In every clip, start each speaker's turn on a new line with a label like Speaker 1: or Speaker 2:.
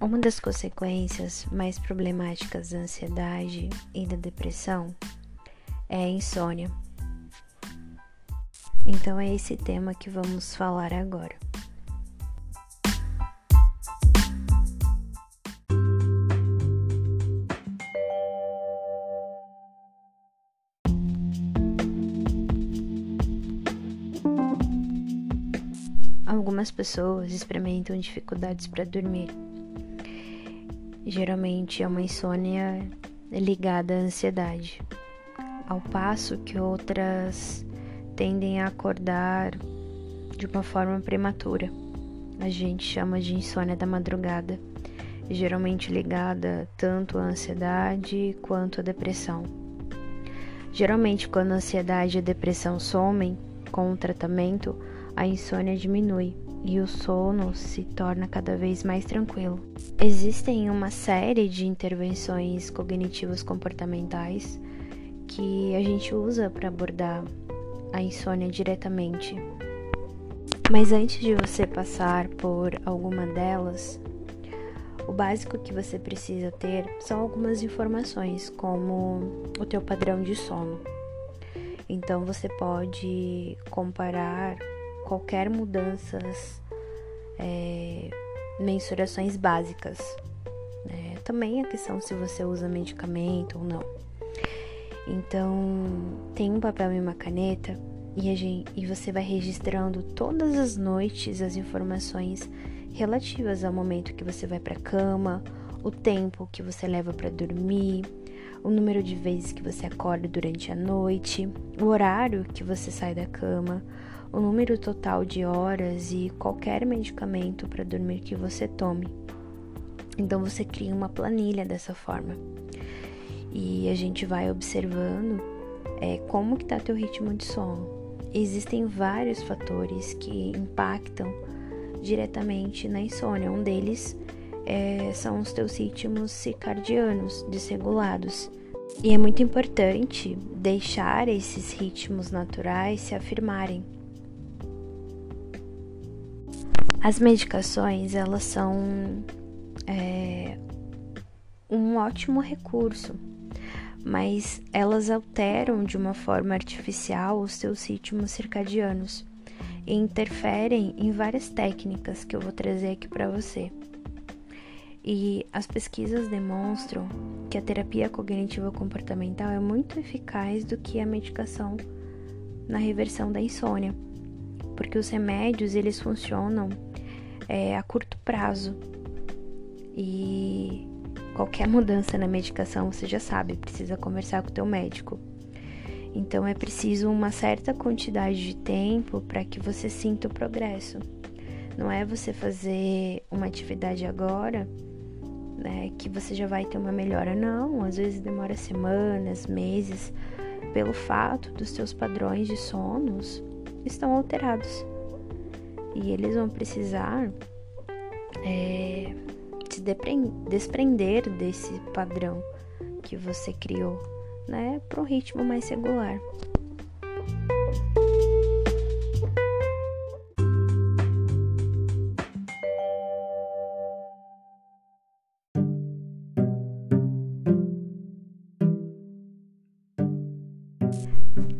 Speaker 1: Uma das consequências mais problemáticas da ansiedade e da depressão é a insônia. Então é esse tema que vamos falar agora. Algumas pessoas experimentam dificuldades para dormir geralmente é uma insônia ligada à ansiedade, ao passo que outras tendem a acordar de uma forma prematura. A gente chama de insônia da madrugada, geralmente ligada tanto à ansiedade quanto à depressão. Geralmente, quando a ansiedade e a depressão somem com o tratamento, a insônia diminui e o sono se torna cada vez mais tranquilo. Existem uma série de intervenções cognitivas comportamentais que a gente usa para abordar a insônia diretamente. Mas antes de você passar por alguma delas, o básico que você precisa ter são algumas informações, como o teu padrão de sono. Então você pode comparar qualquer mudanças, é, mensurações básicas. Né? Também a questão se você usa medicamento ou não. Então, tem um papel e uma caneta e, gente, e você vai registrando todas as noites as informações relativas ao momento que você vai para a cama, o tempo que você leva para dormir, o número de vezes que você acorda durante a noite, o horário que você sai da cama, o número total de horas e qualquer medicamento para dormir que você tome. Então você cria uma planilha dessa forma. E a gente vai observando é, como que está teu ritmo de sono. Existem vários fatores que impactam diretamente na insônia. Um deles é, são os teus ritmos circadianos desregulados. E é muito importante deixar esses ritmos naturais se afirmarem As medicações, elas são é, um ótimo recurso, mas elas alteram de uma forma artificial os seus ritmos circadianos e interferem em várias técnicas que eu vou trazer aqui para você. E as pesquisas demonstram que a terapia cognitiva comportamental é muito eficaz do que a medicação na reversão da insônia, porque os remédios eles funcionam é, a curto prazo. E qualquer mudança na medicação, você já sabe, precisa conversar com o teu médico. Então é preciso uma certa quantidade de tempo para que você sinta o progresso. Não é você fazer uma atividade agora, né, que você já vai ter uma melhora, não. Às vezes demora semanas, meses, pelo fato dos seus padrões de sonos estão alterados e eles vão precisar é, se desprender desse padrão que você criou, né, para um ritmo mais regular.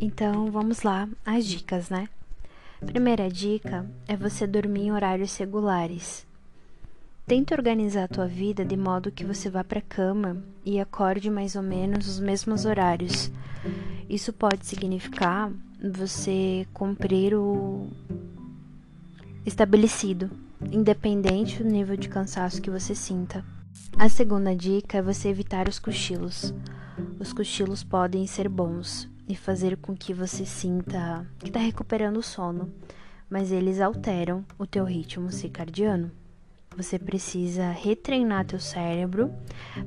Speaker 1: Então vamos lá, as dicas, né? Primeira dica é você dormir em horários regulares. Tente organizar a tua vida de modo que você vá para a cama e acorde mais ou menos os mesmos horários. Isso pode significar você cumprir o estabelecido, independente do nível de cansaço que você sinta. A segunda dica é você evitar os cochilos. Os cochilos podem ser bons, e fazer com que você sinta que está recuperando o sono, mas eles alteram o teu ritmo circadiano. Você precisa retreinar teu cérebro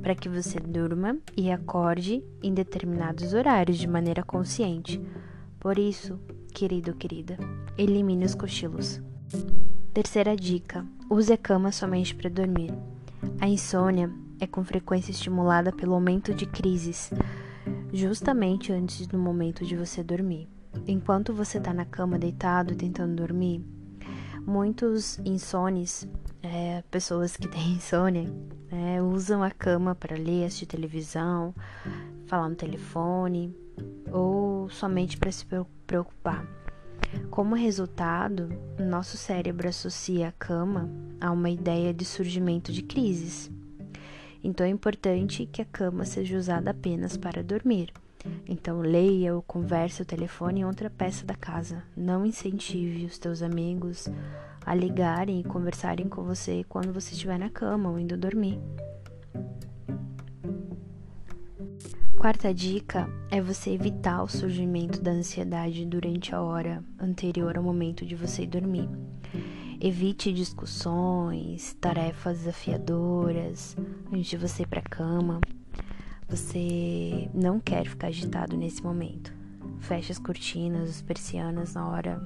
Speaker 1: para que você durma e acorde em determinados horários de maneira consciente. Por isso, querido, querida, elimine os cochilos. Terceira dica: use a cama somente para dormir. A insônia é com frequência estimulada pelo aumento de crises justamente antes do momento de você dormir. Enquanto você está na cama deitado tentando dormir, Muitos insones, é, pessoas que têm insônia, é, usam a cama para ler, assistir televisão, falar no telefone ou somente para se preocupar. Como resultado, nosso cérebro associa a cama a uma ideia de surgimento de crises. Então é importante que a cama seja usada apenas para dormir. Então leia ou converse o telefone em outra peça da casa. Não incentive os teus amigos a ligarem e conversarem com você quando você estiver na cama ou indo dormir. Quarta dica é você evitar o surgimento da ansiedade durante a hora anterior ao momento de você dormir. Evite discussões, tarefas desafiadoras antes de você ir para cama. Você não quer ficar agitado nesse momento. Feche as cortinas, as persianas na hora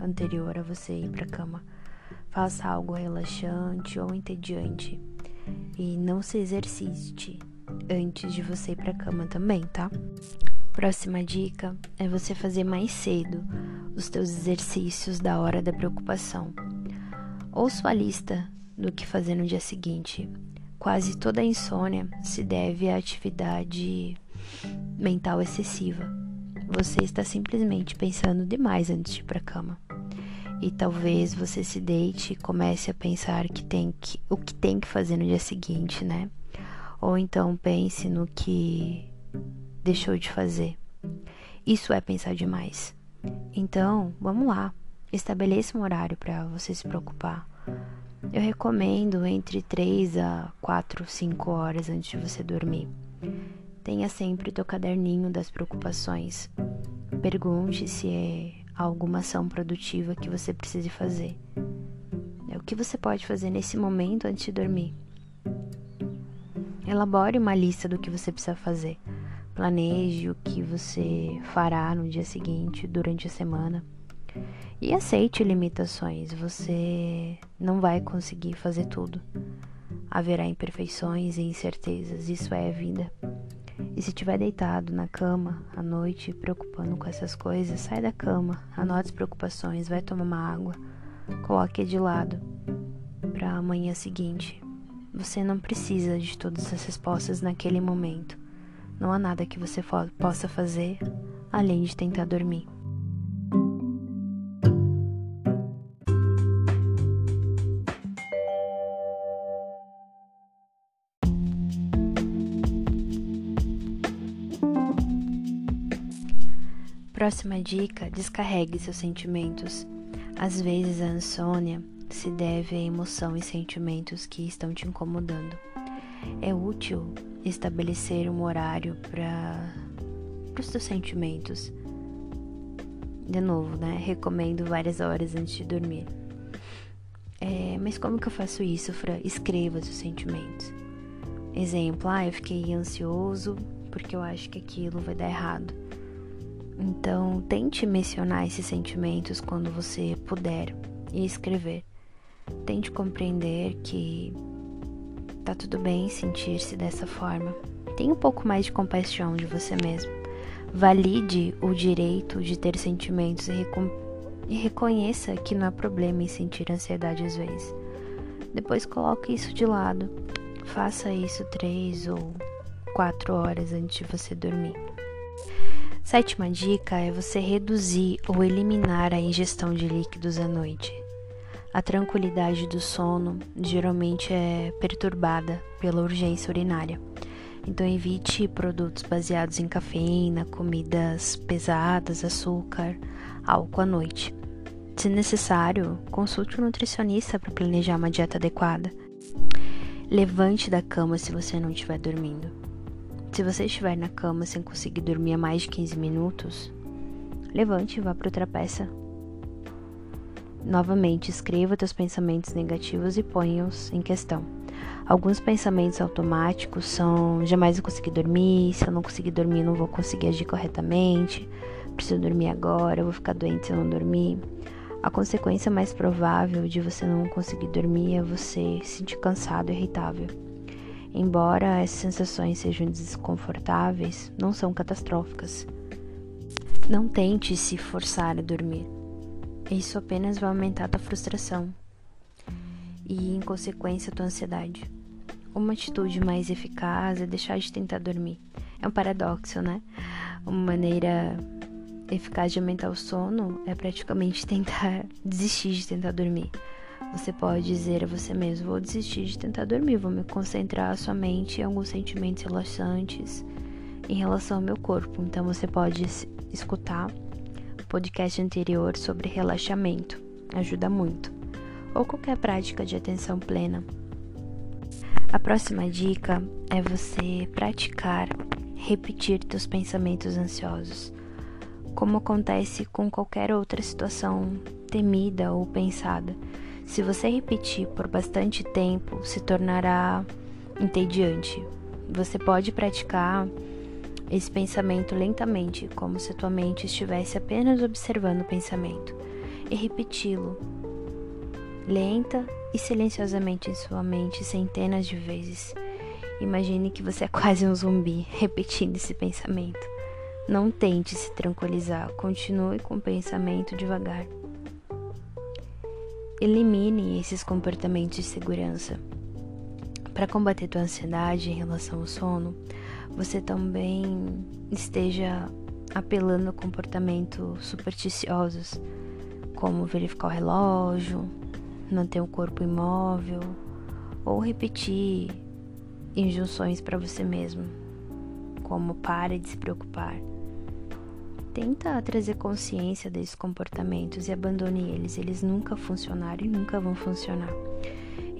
Speaker 1: anterior a você ir para cama. Faça algo relaxante ou entediante e não se exercite antes de você ir para cama também, tá? Próxima dica é você fazer mais cedo os teus exercícios da hora da preocupação. Ou sua lista do que fazer no dia seguinte. Quase toda a insônia se deve à atividade mental excessiva. Você está simplesmente pensando demais antes de ir para a cama. E talvez você se deite e comece a pensar que tem que, o que tem que fazer no dia seguinte, né? Ou então pense no que deixou de fazer. Isso é pensar demais. Então, vamos lá. Estabeleça um horário para você se preocupar. Eu recomendo entre 3 a 4, 5 horas antes de você dormir. Tenha sempre o teu caderninho das preocupações. Pergunte se é alguma ação produtiva que você precise fazer. É o que você pode fazer nesse momento antes de dormir. Elabore uma lista do que você precisa fazer. Planeje o que você fará no dia seguinte, durante a semana. E aceite limitações. Você não vai conseguir fazer tudo. Haverá imperfeições e incertezas. Isso é a vida. E se estiver deitado na cama à noite, preocupando com essas coisas, sai da cama, anote as preocupações, vai tomar uma água, coloque de lado para amanhã seguinte. Você não precisa de todas as respostas naquele momento. Não há nada que você possa fazer além de tentar dormir. Próxima dica: descarregue seus sentimentos. Às vezes a insônia se deve a emoção e sentimentos que estão te incomodando. É útil estabelecer um horário para os seus sentimentos. De novo, né? Recomendo várias horas antes de dormir. É, mas como que eu faço isso, Fran? Escreva seus sentimentos. Exemplo, ah, eu fiquei ansioso porque eu acho que aquilo vai dar errado. Então, tente mencionar esses sentimentos quando você puder e escrever. Tente compreender que tá tudo bem sentir-se dessa forma. Tenha um pouco mais de compaixão de você mesmo. Valide o direito de ter sentimentos e, e reconheça que não há problema em sentir ansiedade às vezes. Depois coloque isso de lado. Faça isso três ou quatro horas antes de você dormir. Sétima dica é você reduzir ou eliminar a ingestão de líquidos à noite. A tranquilidade do sono geralmente é perturbada pela urgência urinária. Então evite produtos baseados em cafeína, comidas pesadas, açúcar, álcool à noite. Se necessário, consulte um nutricionista para planejar uma dieta adequada. Levante da cama se você não estiver dormindo. Se você estiver na cama sem conseguir dormir há mais de 15 minutos, levante e vá para outra peça Novamente, escreva teus pensamentos negativos e ponha-os em questão. Alguns pensamentos automáticos são: jamais vou conseguir dormir, se eu não conseguir dormir, não vou conseguir agir corretamente, preciso dormir agora, vou ficar doente se eu não dormir. A consequência mais provável de você não conseguir dormir é você se sentir cansado e irritável. Embora essas sensações sejam desconfortáveis, não são catastróficas. Não tente se forçar a dormir. Isso apenas vai aumentar tua frustração e, em consequência, tua ansiedade. Uma atitude mais eficaz é deixar de tentar dormir. É um paradoxo, né? Uma maneira eficaz de aumentar o sono é praticamente tentar desistir de tentar dormir. Você pode dizer a você mesmo: vou desistir de tentar dormir, vou me concentrar somente em alguns sentimentos relaxantes em relação ao meu corpo. Então você pode escutar o podcast anterior sobre relaxamento, ajuda muito. Ou qualquer prática de atenção plena. A próxima dica é você praticar repetir teus pensamentos ansiosos, como acontece com qualquer outra situação temida ou pensada. Se você repetir por bastante tempo, se tornará entediante. Você pode praticar esse pensamento lentamente, como se tua mente estivesse apenas observando o pensamento, e repeti-lo lenta e silenciosamente em sua mente centenas de vezes. Imagine que você é quase um zumbi repetindo esse pensamento. Não tente se tranquilizar, continue com o pensamento devagar. Elimine esses comportamentos de segurança. Para combater tua ansiedade em relação ao sono, você também esteja apelando a comportamentos supersticiosos, como verificar o relógio, manter o corpo imóvel ou repetir injunções para você mesmo, como pare de se preocupar. Tenta trazer consciência desses comportamentos e abandone eles. Eles nunca funcionaram e nunca vão funcionar.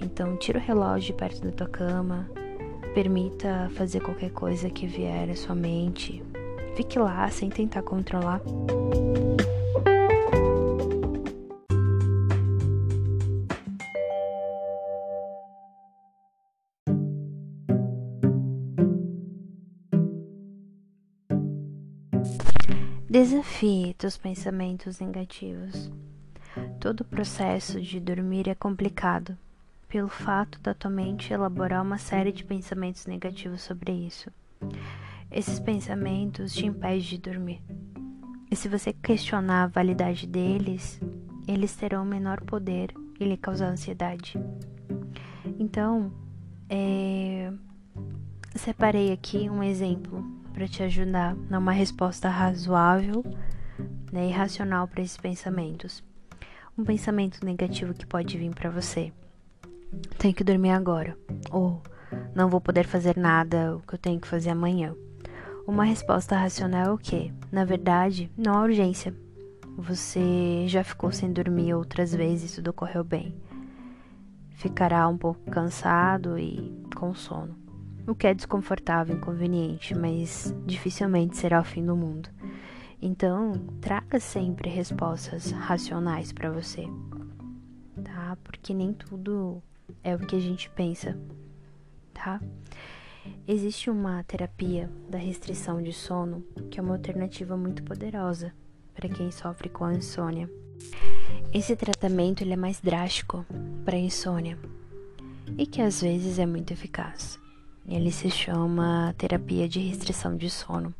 Speaker 1: Então, tira o relógio de perto da tua cama, permita fazer qualquer coisa que vier à sua mente. Fique lá sem tentar controlar. Desafie teus pensamentos negativos. Todo o processo de dormir é complicado, pelo fato da tua mente elaborar uma série de pensamentos negativos sobre isso. Esses pensamentos te impedem de dormir. E se você questionar a validade deles, eles terão menor poder e lhe causar ansiedade. Então, é... separei aqui um exemplo para te ajudar a uma resposta razoável né, e racional para esses pensamentos. Um pensamento negativo que pode vir para você tenho que dormir agora. Ou não vou poder fazer nada, o que eu tenho que fazer amanhã. Uma resposta racional é o quê? Na verdade, não há urgência. Você já ficou sem dormir outras vezes e tudo correu bem. Ficará um pouco cansado e com sono. O que é desconfortável, inconveniente, mas dificilmente será o fim do mundo. Então, traga sempre respostas racionais para você, tá? Porque nem tudo é o que a gente pensa, tá? Existe uma terapia da restrição de sono que é uma alternativa muito poderosa para quem sofre com a insônia. Esse tratamento ele é mais drástico para insônia e que às vezes é muito eficaz. Ele se chama terapia de restrição de sono.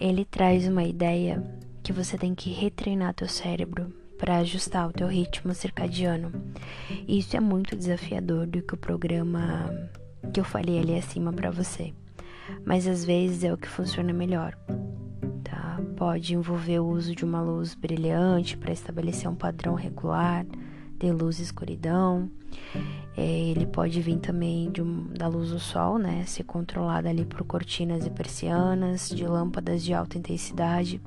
Speaker 1: Ele traz uma ideia que você tem que retreinar teu cérebro para ajustar o teu ritmo circadiano. Isso é muito desafiador do que o programa que eu falei ali acima para você. Mas às vezes é o que funciona melhor. Tá? Pode envolver o uso de uma luz brilhante para estabelecer um padrão regular de luz e escuridão. É, ele pode vir também um, da luz do sol, né? Ser controlada ali por cortinas e persianas, de lâmpadas de alta intensidade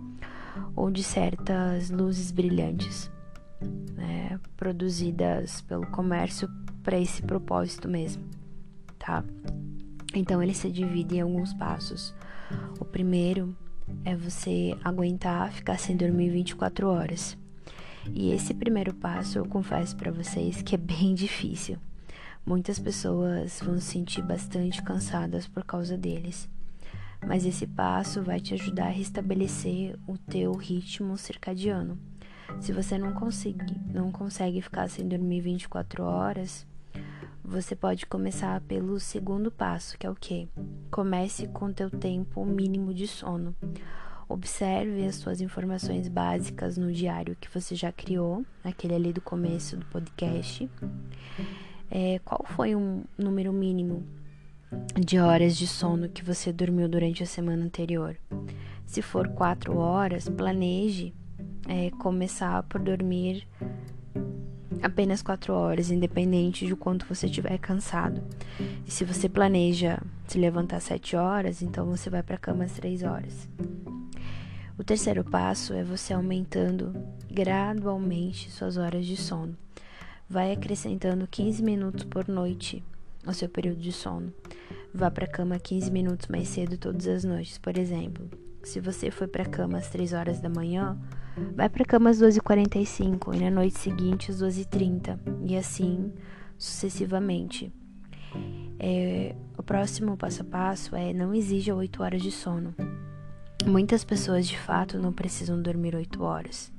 Speaker 1: ou de certas luzes brilhantes, né, produzidas pelo comércio para esse propósito mesmo, tá? Então ele se divide em alguns passos. O primeiro é você aguentar ficar sem dormir 24 horas. E esse primeiro passo eu confesso para vocês que é bem difícil. Muitas pessoas vão se sentir bastante cansadas por causa deles mas esse passo vai te ajudar a restabelecer o teu ritmo circadiano. Se você não consegue, não consegue ficar sem dormir 24 horas, você pode começar pelo segundo passo, que é o quê? Comece com teu tempo mínimo de sono. Observe as suas informações básicas no diário que você já criou, aquele ali do começo do podcast. É, qual foi um número mínimo de horas de sono que você dormiu durante a semana anterior? Se for quatro horas, planeje é, começar por dormir apenas quatro horas, independente de quanto você estiver cansado. E se você planeja se levantar sete horas, então você vai para a cama às três horas. O terceiro passo é você aumentando gradualmente suas horas de sono. Vai acrescentando 15 minutos por noite ao seu período de sono. Vá para a cama 15 minutos mais cedo todas as noites, por exemplo. Se você foi para a cama às 3 horas da manhã, vai para a cama às 12h45 e na noite seguinte às 12h30 e assim sucessivamente. É, o próximo passo a passo é não exija 8 horas de sono. Muitas pessoas de fato não precisam dormir 8 horas.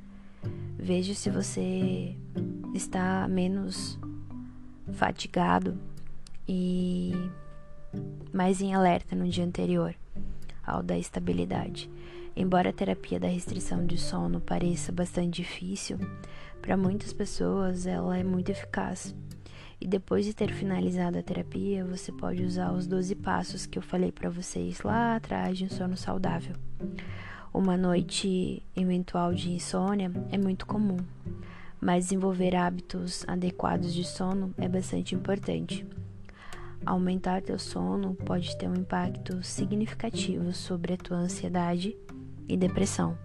Speaker 1: Veja se você está menos fatigado e mais em alerta no dia anterior ao da estabilidade. Embora a terapia da restrição de sono pareça bastante difícil, para muitas pessoas ela é muito eficaz. E depois de ter finalizado a terapia, você pode usar os 12 passos que eu falei para vocês lá atrás de um sono saudável. Uma noite eventual de insônia é muito comum, mas desenvolver hábitos adequados de sono é bastante importante. Aumentar teu sono pode ter um impacto significativo sobre a tua ansiedade e depressão.